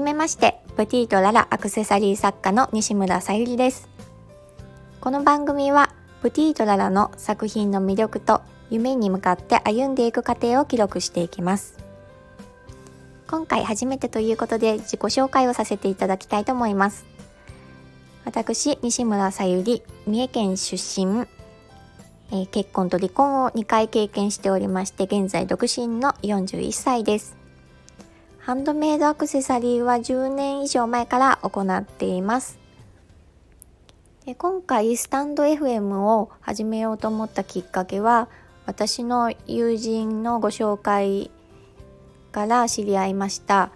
じめましてプティートララアクセサリー作家の西村さゆりです。この番組はプティートララの作品の魅力と夢に向かって歩んでいく過程を記録していきます。今回初めてということで自己紹介をさせていただきたいと思います。私西村さゆり三重県出身。えー、結婚と離婚を2回経験しておりまして現在独身の41歳です。ハンドメイドアクセサリーは10年以上前から行っています。で今回スタンド FM を始めようと思ったきっかけは私の友人のご紹介から知り合いました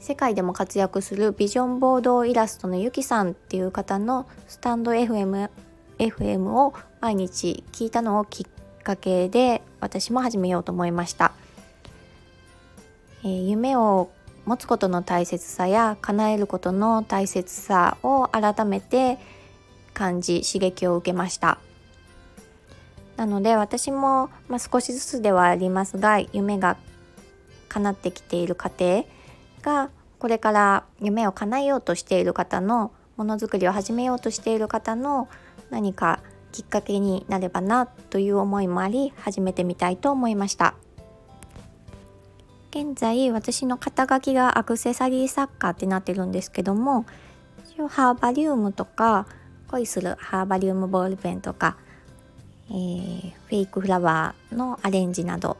世界でも活躍するビジョンボードイラストのゆきさんっていう方のスタンド FM, FM を毎日聞いたのをきっかけで私も始めようと思いました、え、夢を持つことの大切さや叶えることの大切さを改めて感じ刺激を受けました。なので私も、まあ、少しずつではありますが夢が叶ってきている過程がこれから夢を叶えようとしている方のものづくりを始めようとしている方の何かきっかけになればなという思いもあり始めてみたいと思いました。現在私の肩書きがアクセサリー作家ってなってるんですけどもハーバリウムとか恋するハーバリウムボールペンとか、えー、フェイクフラワーのアレンジなど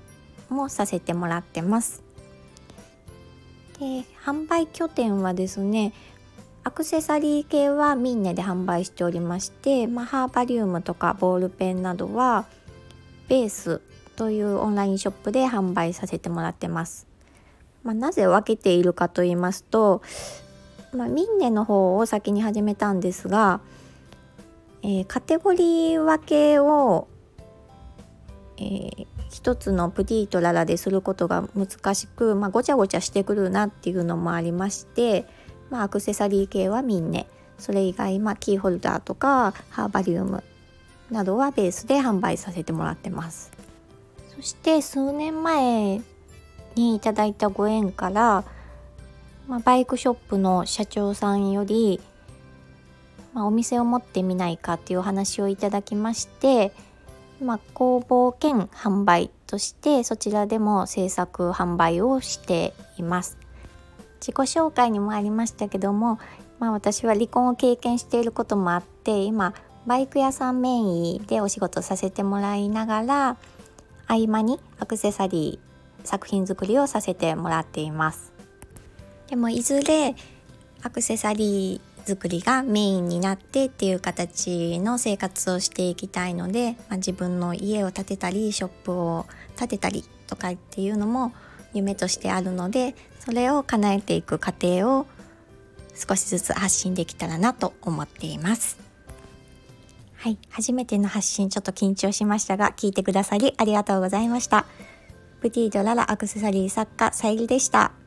もさせてもらってますで販売拠点はですねアクセサリー系はミンネで販売しておりまして、まあ、ハーバリウムとかボールペンなどはベースというオンラインショップで販売させてもらってます。まあ、なぜ分けているかと言いますと、まあ、ミンネの方を先に始めたんですが、えー、カテゴリー分けを、えー、一つのプティートララですることが難しく、まあ、ごちゃごちゃしてくるなっていうのもありましてまあ、アクセサリー系はミンネそれ以外、まあ、キーホルダーとかハーバリウムなどはベースで販売させてもらってます。そして数年前にいただいたご縁から、まあ、バイクショップの社長さんより、まあ、お店を持ってみないかっていうお話をいただきまして、まあ、工房兼販売としてそちらでも制作販売をしています。自己紹介にもありましたけども、まあ、私は離婚を経験していることもあって今バイク屋さんメインでお仕事させてもらいながら合間にアクセサリー作品作りをさせてもらっています。でもいずれアクセサリー作りがメインになってっていう形の生活をしていきたいので、まあ、自分の家を建てたりショップを建てたりとかっていうのも夢としてあるのでそれを叶えていく過程を少しずつ発信できたらなと思っています。はい初めての発信ちょっと緊張しましたが聞いてくださりありがとうございました。プティードララアクセサリー作家さゆりでした。